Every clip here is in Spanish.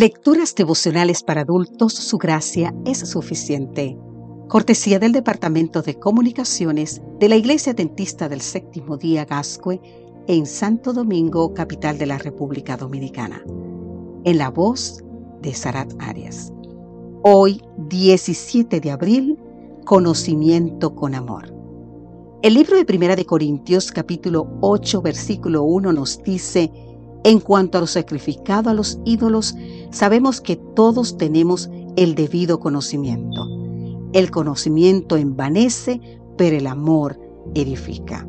Lecturas devocionales para adultos, su gracia es suficiente. Cortesía del Departamento de Comunicaciones de la Iglesia Dentista del Séptimo Día Gascue en Santo Domingo, capital de la República Dominicana. En la voz de Sarat Arias. Hoy, 17 de abril, conocimiento con amor. El libro de Primera de Corintios, capítulo 8, versículo 1 nos dice, en cuanto a lo sacrificado a los ídolos, sabemos que todos tenemos el debido conocimiento. El conocimiento envanece, pero el amor edifica.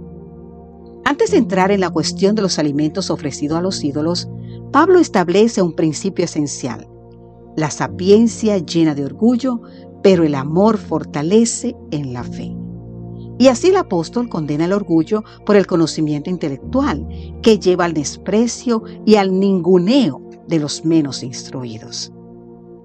Antes de entrar en la cuestión de los alimentos ofrecidos a los ídolos, Pablo establece un principio esencial. La sapiencia llena de orgullo, pero el amor fortalece en la fe. Y así el apóstol condena el orgullo por el conocimiento intelectual, que lleva al desprecio y al ninguneo de los menos instruidos.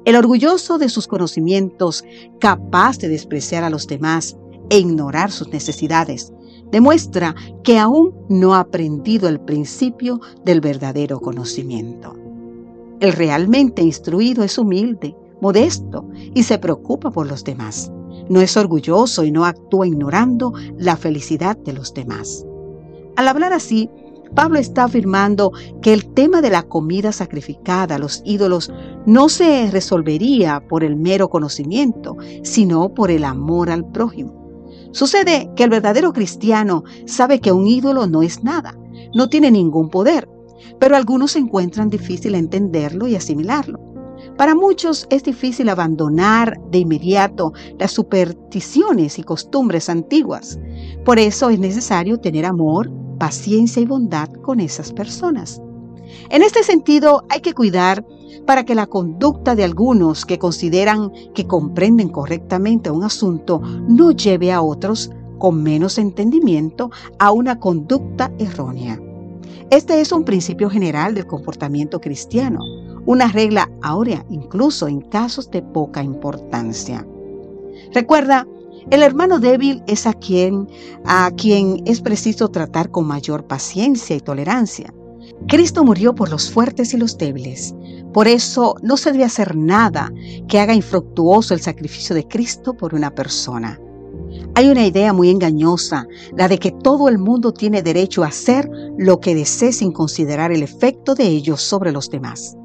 El orgulloso de sus conocimientos, capaz de despreciar a los demás e ignorar sus necesidades, demuestra que aún no ha aprendido el principio del verdadero conocimiento. El realmente instruido es humilde, modesto y se preocupa por los demás no es orgulloso y no actúa ignorando la felicidad de los demás. Al hablar así, Pablo está afirmando que el tema de la comida sacrificada a los ídolos no se resolvería por el mero conocimiento, sino por el amor al prójimo. Sucede que el verdadero cristiano sabe que un ídolo no es nada, no tiene ningún poder, pero algunos encuentran difícil entenderlo y asimilarlo. Para muchos es difícil abandonar de inmediato las supersticiones y costumbres antiguas. Por eso es necesario tener amor, paciencia y bondad con esas personas. En este sentido, hay que cuidar para que la conducta de algunos que consideran que comprenden correctamente un asunto no lleve a otros con menos entendimiento a una conducta errónea. Este es un principio general del comportamiento cristiano una regla áurea incluso en casos de poca importancia. Recuerda, el hermano débil es a quien, a quien es preciso tratar con mayor paciencia y tolerancia. Cristo murió por los fuertes y los débiles. Por eso no se debe hacer nada que haga infructuoso el sacrificio de Cristo por una persona. Hay una idea muy engañosa, la de que todo el mundo tiene derecho a hacer lo que desee sin considerar el efecto de ello sobre los demás.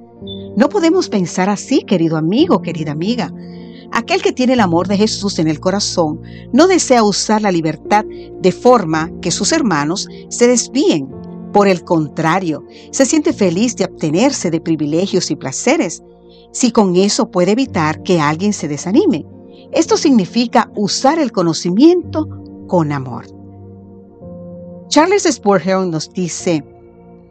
No podemos pensar así, querido amigo, querida amiga. Aquel que tiene el amor de Jesús en el corazón no desea usar la libertad de forma que sus hermanos se desvíen. Por el contrario, se siente feliz de obtenerse de privilegios y placeres, si con eso puede evitar que alguien se desanime. Esto significa usar el conocimiento con amor. Charles Spurgeon nos dice,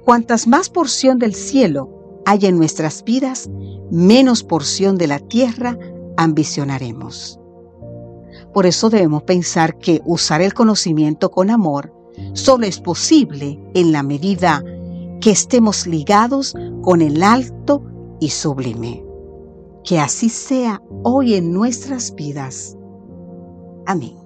cuantas más porción del cielo hay en nuestras vidas, menos porción de la tierra ambicionaremos. Por eso debemos pensar que usar el conocimiento con amor solo es posible en la medida que estemos ligados con el alto y sublime. Que así sea hoy en nuestras vidas. Amén.